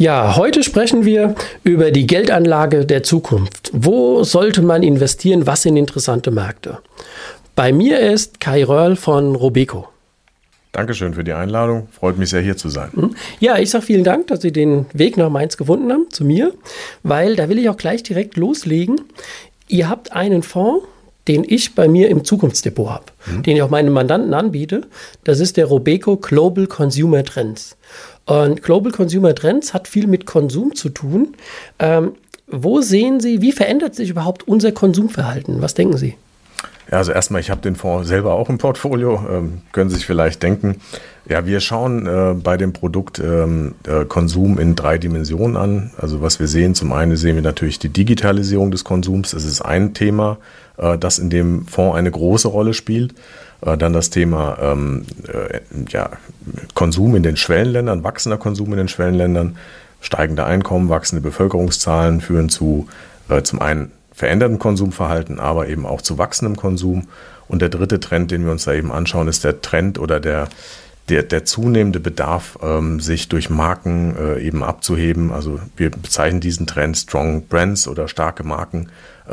Ja, heute sprechen wir über die Geldanlage der Zukunft. Wo sollte man investieren? Was sind interessante Märkte? Bei mir ist Kai Röhrl von Robeco. Dankeschön für die Einladung. Freut mich sehr, hier zu sein. Hm? Ja, ich sage vielen Dank, dass Sie den Weg nach Mainz gefunden haben, zu mir, weil da will ich auch gleich direkt loslegen. Ihr habt einen Fonds, den ich bei mir im Zukunftsdepot habe, mhm. den ich auch meinen Mandanten anbiete. Das ist der Robeco Global Consumer Trends. Und Global Consumer Trends hat viel mit Konsum zu tun. Ähm, wo sehen Sie, wie verändert sich überhaupt unser Konsumverhalten? Was denken Sie? Ja, also erstmal, ich habe den Fonds selber auch im Portfolio, ähm, können Sie sich vielleicht denken. Ja, wir schauen äh, bei dem Produkt ähm, äh, Konsum in drei Dimensionen an. Also was wir sehen, zum einen sehen wir natürlich die Digitalisierung des Konsums. Das ist ein Thema, das in dem Fonds eine große Rolle spielt. Äh, dann das Thema ähm, äh, ja, Konsum in den Schwellenländern, wachsender Konsum in den Schwellenländern, steigende Einkommen, wachsende Bevölkerungszahlen führen zu äh, zum einen verändertem Konsumverhalten, aber eben auch zu wachsendem Konsum. Und der dritte Trend, den wir uns da eben anschauen, ist der Trend oder der, der, der zunehmende Bedarf, ähm, sich durch Marken äh, eben abzuheben. Also wir bezeichnen diesen Trend Strong Brands oder starke Marken äh,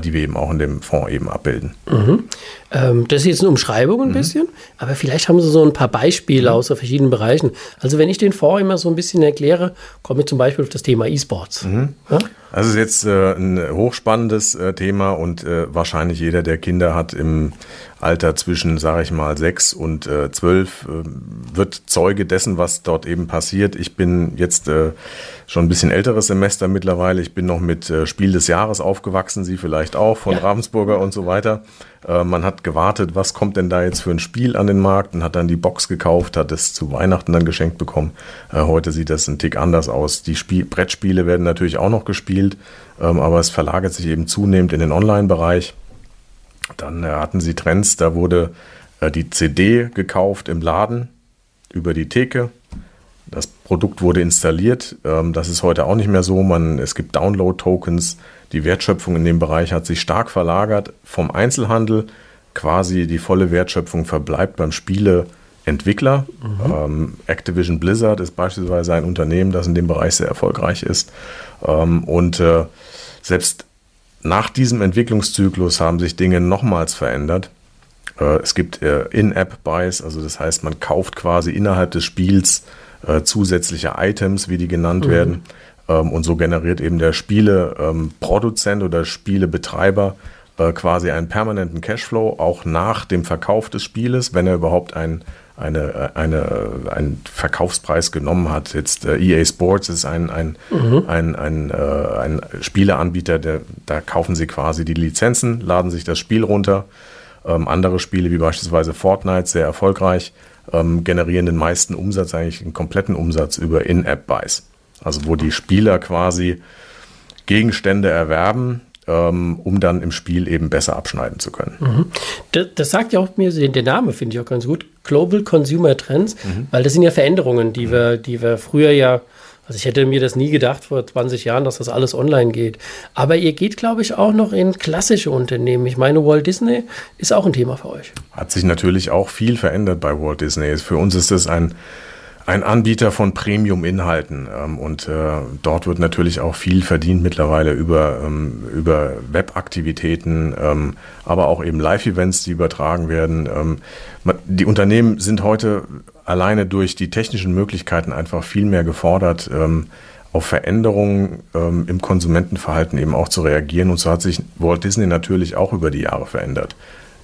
die wir eben auch in dem Fonds eben abbilden. Mhm. Ähm, das ist jetzt eine Umschreibung ein mhm. bisschen, aber vielleicht haben Sie so ein paar Beispiele mhm. aus verschiedenen Bereichen. Also wenn ich den Fonds immer so ein bisschen erkläre, komme ich zum Beispiel auf das Thema E-Sports. Mhm. Ja? Also ist jetzt äh, ein hochspannendes äh, Thema und äh, wahrscheinlich jeder, der Kinder hat im Alter zwischen, sage ich mal, sechs und äh, zwölf, äh, wird Zeuge dessen, was dort eben passiert. Ich bin jetzt äh, schon ein bisschen älteres Semester mittlerweile. Ich bin noch mit äh, Spiel des Jahres aufgewachsen, Sie vielleicht auch, von ja. Ravensburger und so weiter. Äh, man hat gewartet, was kommt denn da jetzt für ein Spiel an den Markt und hat dann die Box gekauft, hat es zu Weihnachten dann geschenkt bekommen. Äh, heute sieht das ein Tick anders aus. Die Spiel Brettspiele werden natürlich auch noch gespielt, ähm, aber es verlagert sich eben zunehmend in den Online-Bereich. Dann äh, hatten sie Trends, da wurde die CD gekauft im Laden über die Theke. Das Produkt wurde installiert. Ähm, das ist heute auch nicht mehr so. Man, es gibt Download-Tokens. Die Wertschöpfung in dem Bereich hat sich stark verlagert vom Einzelhandel. Quasi die volle Wertschöpfung verbleibt beim Spieleentwickler. Mhm. Ähm, Activision Blizzard ist beispielsweise ein Unternehmen, das in dem Bereich sehr erfolgreich ist. Ähm, und äh, selbst nach diesem Entwicklungszyklus haben sich Dinge nochmals verändert. Äh, es gibt äh, In-App-Buys, also das heißt, man kauft quasi innerhalb des Spiels äh, zusätzliche Items, wie die genannt mhm. werden. Ähm, und so generiert eben der Spieleproduzent oder Spielebetreiber quasi einen permanenten Cashflow, auch nach dem Verkauf des Spieles, wenn er überhaupt ein eine, eine, einen Verkaufspreis genommen hat. Jetzt äh, EA Sports ist ein, ein, mhm. ein, ein, äh, ein Spieleanbieter, der, da kaufen sie quasi die Lizenzen, laden sich das Spiel runter. Ähm, andere Spiele wie beispielsweise Fortnite, sehr erfolgreich, ähm, generieren den meisten Umsatz, eigentlich den kompletten Umsatz über In-App-Buys. Also wo die Spieler quasi Gegenstände erwerben, ähm, um dann im Spiel eben besser abschneiden zu können. Mhm. Das, das, sagt ja auch mir, der Name finde ich auch ganz gut, Global Consumer Trends, mhm. weil das sind ja Veränderungen, die, mhm. wir, die wir früher ja also ich hätte mir das nie gedacht vor 20 Jahren, dass das alles online geht. Aber ihr geht, glaube ich, auch noch in klassische Unternehmen. Ich meine, Walt Disney ist auch ein Thema für euch. Hat sich natürlich auch viel verändert bei Walt Disney. Für uns ist das ein ein Anbieter von Premium-Inhalten ähm, und äh, dort wird natürlich auch viel verdient mittlerweile über, ähm, über Webaktivitäten, ähm, aber auch eben Live-Events, die übertragen werden. Ähm, die Unternehmen sind heute alleine durch die technischen Möglichkeiten einfach viel mehr gefordert, ähm, auf Veränderungen ähm, im Konsumentenverhalten eben auch zu reagieren. Und so hat sich Walt Disney natürlich auch über die Jahre verändert.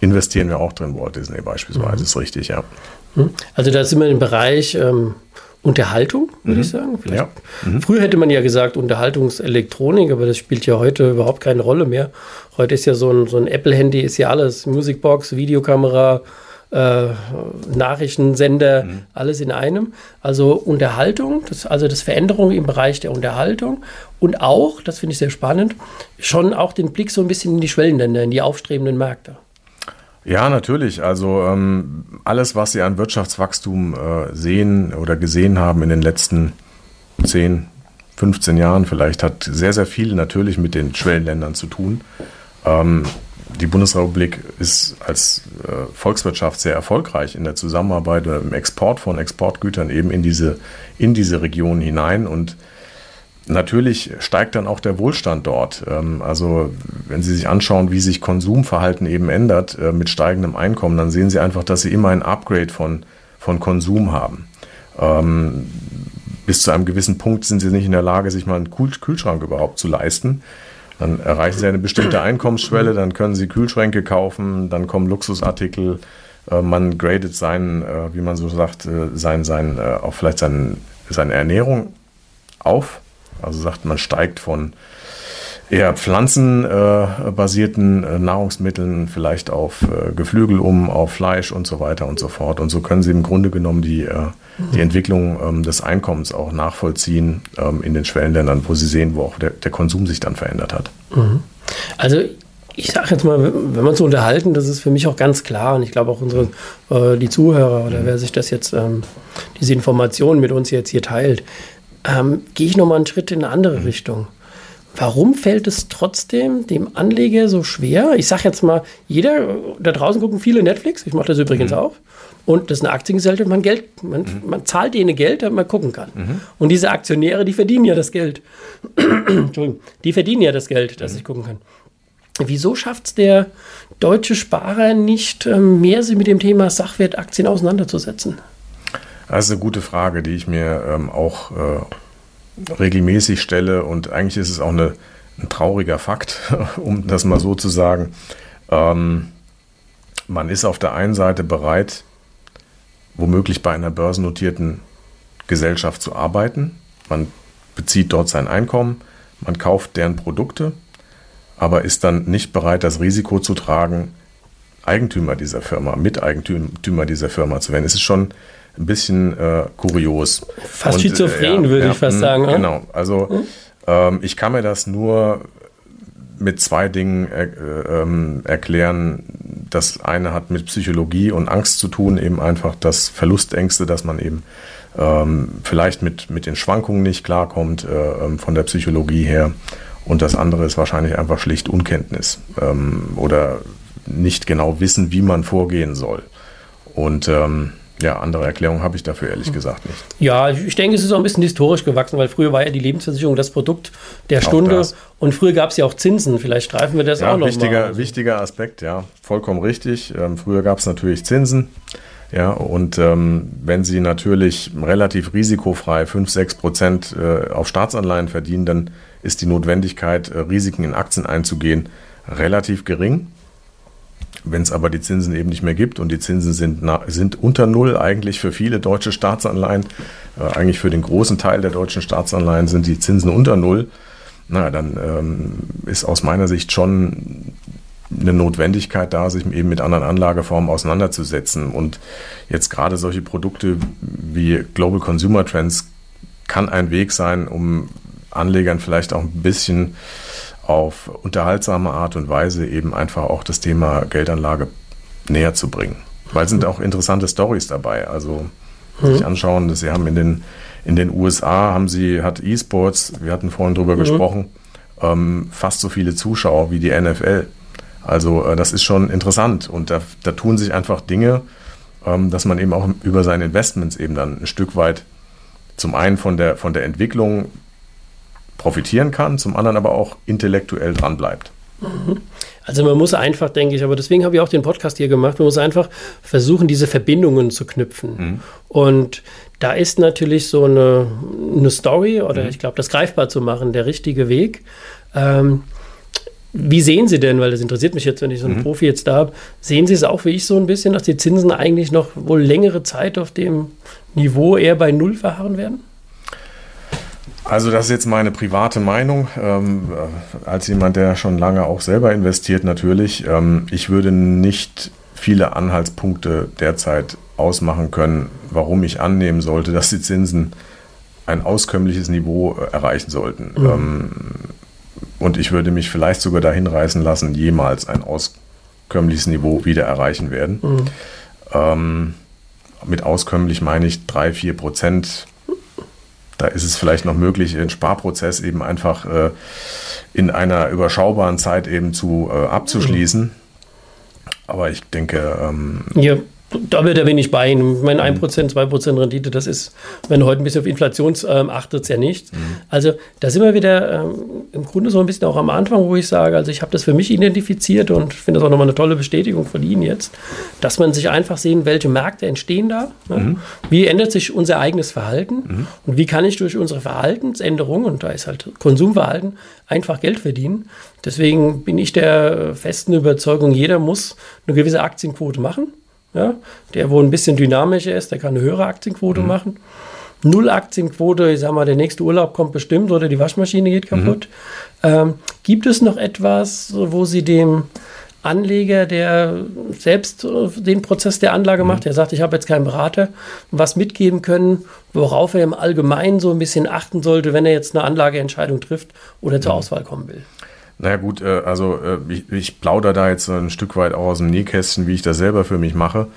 investieren wir auch drin, Walt Disney beispielsweise, mhm. ist richtig, ja. Hm? Also da sind wir im Bereich ähm, Unterhaltung, würde mhm. ich sagen. Ja. Mhm. Früher hätte man ja gesagt Unterhaltungselektronik, aber das spielt ja heute überhaupt keine Rolle mehr. Heute ist ja so ein, so ein Apple-Handy, ist ja alles. Musicbox, Videokamera, äh, Nachrichtensender, mhm. alles in einem. Also Unterhaltung, das, also das Veränderung im Bereich der Unterhaltung und auch, das finde ich sehr spannend, schon auch den Blick so ein bisschen in die Schwellenländer, in die aufstrebenden Märkte. Ja, natürlich. Also ähm, alles, was Sie an Wirtschaftswachstum äh, sehen oder gesehen haben in den letzten 10, 15 Jahren vielleicht, hat sehr, sehr viel natürlich mit den Schwellenländern zu tun. Ähm, die Bundesrepublik ist als äh, Volkswirtschaft sehr erfolgreich in der Zusammenarbeit oder im Export von Exportgütern eben in diese, in diese Region hinein und Natürlich steigt dann auch der Wohlstand dort. Ähm, also wenn Sie sich anschauen, wie sich Konsumverhalten eben ändert äh, mit steigendem Einkommen, dann sehen Sie einfach, dass Sie immer ein Upgrade von, von Konsum haben. Ähm, bis zu einem gewissen Punkt sind Sie nicht in der Lage, sich mal einen Kühlschrank überhaupt zu leisten. Dann erreichen Sie eine bestimmte Einkommensschwelle, dann können Sie Kühlschränke kaufen, dann kommen Luxusartikel. Äh, man gradet seinen, äh, wie man so sagt, sein, sein, auch vielleicht sein, seine Ernährung auf also sagt, man steigt von eher pflanzenbasierten äh, Nahrungsmitteln vielleicht auf äh, Geflügel um, auf Fleisch und so weiter und so fort. Und so können sie im Grunde genommen die, äh, die Entwicklung ähm, des Einkommens auch nachvollziehen ähm, in den Schwellenländern, wo sie sehen, wo auch der, der Konsum sich dann verändert hat. Mhm. Also ich sage jetzt mal, wenn man so unterhalten, das ist für mich auch ganz klar und ich glaube auch unsere, äh, die Zuhörer oder wer sich das jetzt, ähm, diese Informationen mit uns jetzt hier teilt, ähm, gehe ich nochmal einen Schritt in eine andere mhm. Richtung. Warum fällt es trotzdem dem Anleger so schwer? Ich sage jetzt mal, jeder, da draußen gucken viele Netflix, ich mache das übrigens mhm. auch. Und das ist eine Aktiengesellschaft, man, Geld, man, mhm. man zahlt denen Geld, damit man gucken kann. Mhm. Und diese Aktionäre, die verdienen ja das Geld. Entschuldigung, die verdienen ja das Geld, dass mhm. ich gucken kann. Wieso schafft es der deutsche Sparer nicht, ähm, mehr sich mit dem Thema Sachwertaktien auseinanderzusetzen? Das ist eine gute Frage, die ich mir ähm, auch äh, regelmäßig stelle. Und eigentlich ist es auch eine, ein trauriger Fakt, um das mal so zu sagen. Ähm, man ist auf der einen Seite bereit, womöglich bei einer börsennotierten Gesellschaft zu arbeiten. Man bezieht dort sein Einkommen, man kauft deren Produkte, aber ist dann nicht bereit, das Risiko zu tragen, Eigentümer dieser Firma, Miteigentümer dieser Firma zu werden. Es ist schon ein bisschen äh, kurios. Fast und, schizophren, äh, ja, würde ja, ich fast hm, sagen. Mh, genau, also mhm. ähm, ich kann mir das nur mit zwei Dingen äh, ähm, erklären. Das eine hat mit Psychologie und Angst zu tun, eben einfach das Verlustängste, dass man eben ähm, vielleicht mit, mit den Schwankungen nicht klarkommt äh, ähm, von der Psychologie her. Und das andere ist wahrscheinlich einfach schlicht Unkenntnis ähm, oder nicht genau wissen, wie man vorgehen soll. Und ähm, ja, andere Erklärung habe ich dafür ehrlich hm. gesagt nicht. Ja, ich denke, es ist auch ein bisschen historisch gewachsen, weil früher war ja die Lebensversicherung das Produkt der Stunde und früher gab es ja auch Zinsen. Vielleicht streifen wir das ja, auch noch wichtiger, mal. Wichtiger Aspekt, ja, vollkommen richtig. Ähm, früher gab es natürlich Zinsen. Ja, und ähm, wenn Sie natürlich relativ risikofrei 5, 6 Prozent äh, auf Staatsanleihen verdienen, dann ist die Notwendigkeit, äh, Risiken in Aktien einzugehen, relativ gering. Wenn es aber die Zinsen eben nicht mehr gibt und die Zinsen sind, sind unter Null eigentlich für viele deutsche Staatsanleihen, äh, eigentlich für den großen Teil der deutschen Staatsanleihen sind die Zinsen unter Null, na, dann ähm, ist aus meiner Sicht schon eine Notwendigkeit da, sich eben mit anderen Anlageformen auseinanderzusetzen. Und jetzt gerade solche Produkte wie Global Consumer Trends kann ein Weg sein, um Anlegern vielleicht auch ein bisschen auf unterhaltsame Art und Weise eben einfach auch das Thema Geldanlage näher zu bringen. Weil es sind auch interessante Stories dabei. Also mhm. sich anschauen, dass sie haben in den, in den USA haben sie, hat E-Sports, wir hatten vorhin drüber mhm. gesprochen, ähm, fast so viele Zuschauer wie die NFL. Also äh, das ist schon interessant und da, da tun sich einfach Dinge, ähm, dass man eben auch über seine Investments eben dann ein Stück weit zum einen von der, von der Entwicklung profitieren kann, zum anderen aber auch intellektuell dran bleibt. Also man muss einfach, denke ich, aber deswegen habe ich auch den Podcast hier gemacht, man muss einfach versuchen, diese Verbindungen zu knüpfen. Mhm. Und da ist natürlich so eine, eine Story oder mhm. ich glaube, das greifbar zu machen, der richtige Weg. Ähm, Wie sehen Sie denn, weil das interessiert mich jetzt, wenn ich so einen mhm. Profi jetzt da habe, sehen Sie es auch wie ich so ein bisschen, dass die Zinsen eigentlich noch wohl längere Zeit auf dem Niveau eher bei Null verharren werden? Also das ist jetzt meine private Meinung, ähm, äh, als jemand, der schon lange auch selber investiert natürlich. Ähm, ich würde nicht viele Anhaltspunkte derzeit ausmachen können, warum ich annehmen sollte, dass die Zinsen ein auskömmliches Niveau äh, erreichen sollten. Mhm. Ähm, und ich würde mich vielleicht sogar dahin reißen lassen, jemals ein auskömmliches Niveau wieder erreichen werden. Mhm. Ähm, mit auskömmlich meine ich 3, 4 Prozent. Da ist es vielleicht noch möglich, den Sparprozess eben einfach äh, in einer überschaubaren Zeit eben zu äh, abzuschließen. Mhm. Aber ich denke. Ähm, ja, da, da bin ich bei Ihnen. Ich meine, 1%, 2% Rendite, das ist, wenn du heute ein bisschen auf Inflation ähm, achtet, ja nicht. Mhm. Also da sind wir wieder ähm, im Grunde so ein bisschen auch am Anfang, wo ich sage, also ich habe das für mich identifiziert und finde das auch nochmal eine tolle Bestätigung von Ihnen jetzt, dass man sich einfach sehen, welche Märkte entstehen da, ne? mhm. wie ändert sich unser eigenes Verhalten mhm. und wie kann ich durch unsere Verhaltensänderung, und da ist halt Konsumverhalten, einfach Geld verdienen. Deswegen bin ich der festen Überzeugung, jeder muss eine gewisse Aktienquote machen. Ja? Der, wo ein bisschen dynamischer ist, der kann eine höhere Aktienquote mhm. machen. Null Aktienquote, ich sag mal, der nächste Urlaub kommt bestimmt oder die Waschmaschine geht kaputt. Mhm. Ähm, gibt es noch etwas, wo Sie dem Anleger, der selbst äh, den Prozess der Anlage mhm. macht, der sagt, ich habe jetzt keinen Berater, was mitgeben können, worauf er im Allgemeinen so ein bisschen achten sollte, wenn er jetzt eine Anlageentscheidung trifft oder zur mhm. Auswahl kommen will? Naja gut, äh, also äh, ich, ich plaudere da jetzt ein Stück weit auch aus dem Nähkästchen, wie ich das selber für mich mache.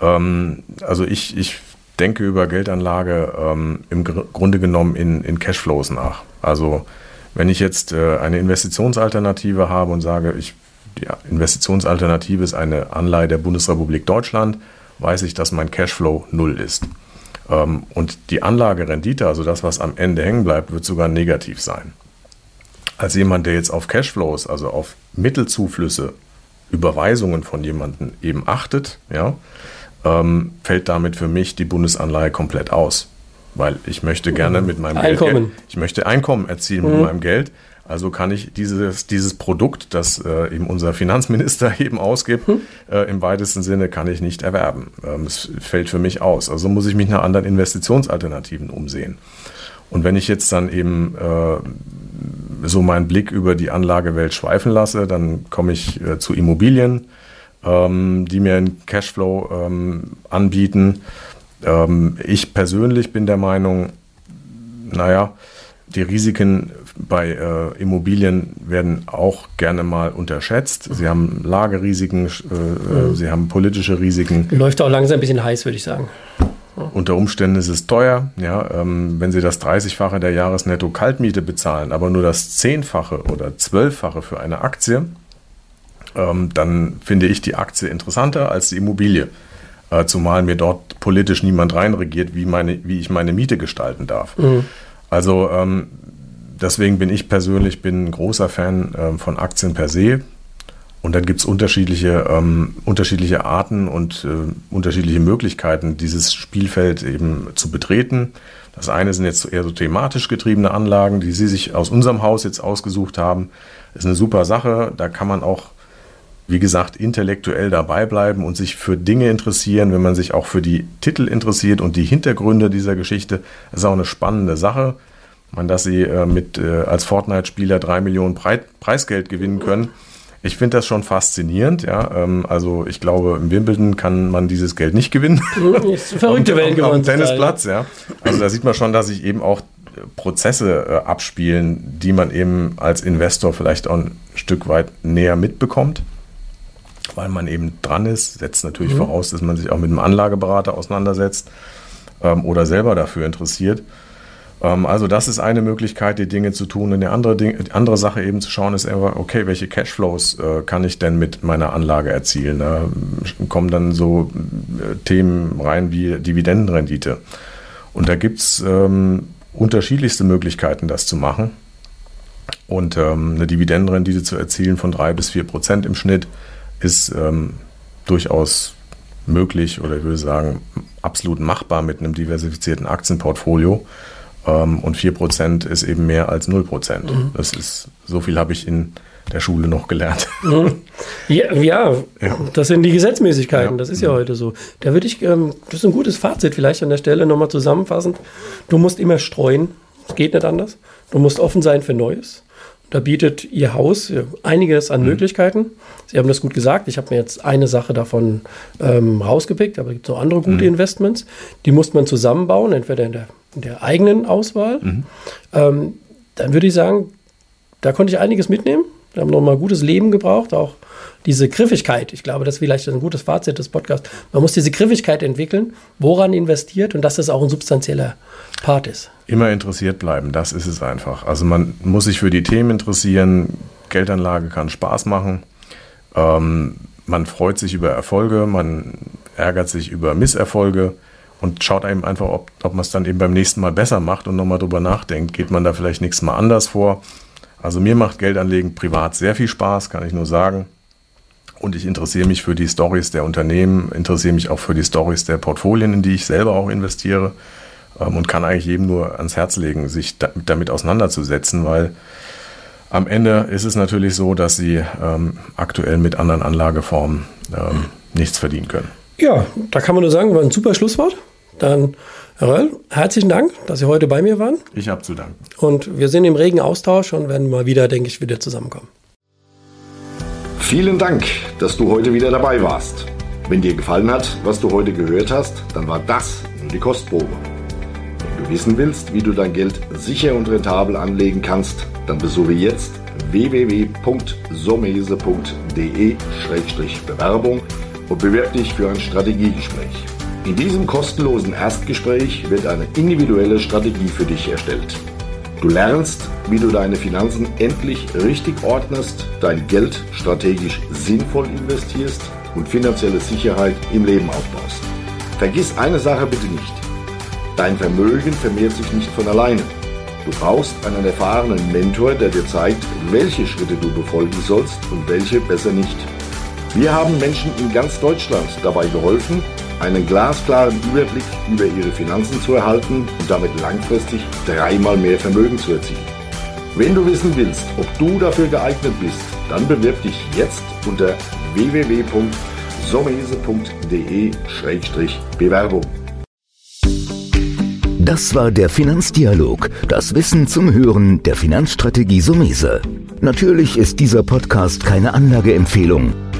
Ähm, also ich, ich denke über Geldanlage ähm, im Grunde genommen in, in Cashflows nach. Also wenn ich jetzt äh, eine Investitionsalternative habe und sage, ich, die Investitionsalternative ist eine Anleihe der Bundesrepublik Deutschland, weiß ich, dass mein Cashflow null ist. Ähm, und die Anlagerendite, also das, was am Ende hängen bleibt, wird sogar negativ sein als jemand, der jetzt auf Cashflows, also auf Mittelzuflüsse, Überweisungen von jemandem eben achtet, ja, ähm, fällt damit für mich die Bundesanleihe komplett aus. Weil ich möchte gerne mit meinem Einkommen. Geld, ich möchte Einkommen erzielen mhm. mit meinem Geld. Also kann ich dieses, dieses Produkt, das äh, eben unser Finanzminister eben ausgibt, mhm. äh, im weitesten Sinne kann ich nicht erwerben. Ähm, es fällt für mich aus. Also muss ich mich nach anderen Investitionsalternativen umsehen. Und wenn ich jetzt dann eben äh, so meinen Blick über die Anlagewelt schweifen lasse, dann komme ich äh, zu Immobilien, ähm, die mir einen Cashflow ähm, anbieten. Ähm, ich persönlich bin der Meinung, naja, die Risiken bei äh, Immobilien werden auch gerne mal unterschätzt. Sie haben Lagerrisiken, äh, mhm. sie haben politische Risiken. Läuft auch langsam ein bisschen heiß, würde ich sagen. Unter Umständen ist es teuer, ja, ähm, wenn Sie das 30-fache der Jahresnetto-Kaltmiete bezahlen, aber nur das Zehnfache oder Zwölffache für eine Aktie, ähm, dann finde ich die Aktie interessanter als die Immobilie. Äh, zumal mir dort politisch niemand reinregiert, wie, meine, wie ich meine Miete gestalten darf. Mhm. Also ähm, deswegen bin ich persönlich bin ein großer Fan äh, von Aktien per se. Und dann gibt es unterschiedliche, ähm, unterschiedliche Arten und äh, unterschiedliche Möglichkeiten, dieses Spielfeld eben zu betreten. Das eine sind jetzt eher so thematisch getriebene Anlagen, die Sie sich aus unserem Haus jetzt ausgesucht haben. Das ist eine super Sache. Da kann man auch, wie gesagt, intellektuell dabei bleiben und sich für Dinge interessieren, wenn man sich auch für die Titel interessiert und die Hintergründe dieser Geschichte. Das ist auch eine spannende Sache. Man, dass Sie äh, mit äh, als Fortnite-Spieler drei Millionen Preisgeld gewinnen können ich finde das schon faszinierend, ja. Ähm, also ich glaube, im Wimbledon kann man dieses Geld nicht gewinnen. Eine verrückte Welt geworden. Auf dem Tennisplatz, ja. Also da sieht man schon, dass sich eben auch Prozesse äh, abspielen, die man eben als Investor vielleicht auch ein Stück weit näher mitbekommt, weil man eben dran ist. Setzt natürlich mhm. voraus, dass man sich auch mit einem Anlageberater auseinandersetzt ähm, oder selber dafür interessiert. Ähm, also das ist eine Möglichkeit, die Dinge zu tun. Und die andere, Ding, die andere Sache eben zu schauen ist einfach, okay, welche Cashflows äh, kann ich denn mit meiner Anlage erzielen? Da kommen dann so äh, Themen rein wie Dividendenrendite. Und da gibt es ähm, unterschiedlichste Möglichkeiten, das zu machen. Und ähm, eine Dividendenrendite zu erzielen von drei bis vier Prozent im Schnitt ist ähm, durchaus möglich oder ich würde sagen absolut machbar mit einem diversifizierten Aktienportfolio. Ähm, und 4% ist eben mehr als 0%. Mhm. Das ist, so viel habe ich in der Schule noch gelernt. Mhm. Ja, ja, ja, das sind die Gesetzmäßigkeiten, ja. das ist ja heute so. Da würde ich, ähm, das ist ein gutes Fazit vielleicht an der Stelle nochmal zusammenfassend. Du musst immer streuen, es geht nicht anders. Du musst offen sein für Neues. Da bietet Ihr Haus einiges an mhm. Möglichkeiten. Sie haben das gut gesagt. Ich habe mir jetzt eine Sache davon ähm, rausgepickt, aber es gibt so andere gute mhm. Investments. Die muss man zusammenbauen, entweder in der, der eigenen Auswahl. Mhm. Ähm, dann würde ich sagen, da konnte ich einiges mitnehmen. Wir haben nochmal gutes Leben gebraucht, auch diese Griffigkeit. Ich glaube, das ist vielleicht ein gutes Fazit des Podcasts. Man muss diese Griffigkeit entwickeln, woran investiert und dass das auch ein substanzieller Part ist. Immer interessiert bleiben, das ist es einfach. Also man muss sich für die Themen interessieren. Geldanlage kann Spaß machen. Ähm, man freut sich über Erfolge, man ärgert sich über Misserfolge und schaut einem einfach, ob, ob man es dann eben beim nächsten Mal besser macht und nochmal drüber nachdenkt. Geht man da vielleicht nächstes Mal anders vor? Also mir macht Geldanlegen privat sehr viel Spaß, kann ich nur sagen. Und ich interessiere mich für die Stories der Unternehmen, interessiere mich auch für die Stories der Portfolien, in die ich selber auch investiere ähm, und kann eigentlich jedem nur ans Herz legen, sich da, damit auseinanderzusetzen, weil am Ende ist es natürlich so, dass sie ähm, aktuell mit anderen Anlageformen ähm, nichts verdienen können. Ja, da kann man nur sagen, war ein super Schlusswort. Dann, Herr Röll, herzlichen Dank, dass Sie heute bei mir waren. Ich habe zu danken. Und wir sind im regen Austausch und werden mal wieder, denke ich, wieder zusammenkommen. Vielen Dank, dass du heute wieder dabei warst. Wenn dir gefallen hat, was du heute gehört hast, dann war das nur die Kostprobe. Wenn du wissen willst, wie du dein Geld sicher und rentabel anlegen kannst, dann besuche jetzt www.somese.de-bewerbung und bewirb dich für ein Strategiegespräch. In diesem kostenlosen Erstgespräch wird eine individuelle Strategie für dich erstellt. Du lernst, wie du deine Finanzen endlich richtig ordnest, dein Geld strategisch sinnvoll investierst und finanzielle Sicherheit im Leben aufbaust. Vergiss eine Sache bitte nicht. Dein Vermögen vermehrt sich nicht von alleine. Du brauchst einen erfahrenen Mentor, der dir zeigt, welche Schritte du befolgen sollst und welche besser nicht. Wir haben Menschen in ganz Deutschland dabei geholfen, einen glasklaren Überblick über ihre Finanzen zu erhalten und damit langfristig dreimal mehr Vermögen zu erzielen. Wenn du wissen willst, ob du dafür geeignet bist, dann bewirb dich jetzt unter www.somese.de-bewerbung. Das war der Finanzdialog, das Wissen zum Hören der Finanzstrategie Sumese. Natürlich ist dieser Podcast keine Anlageempfehlung.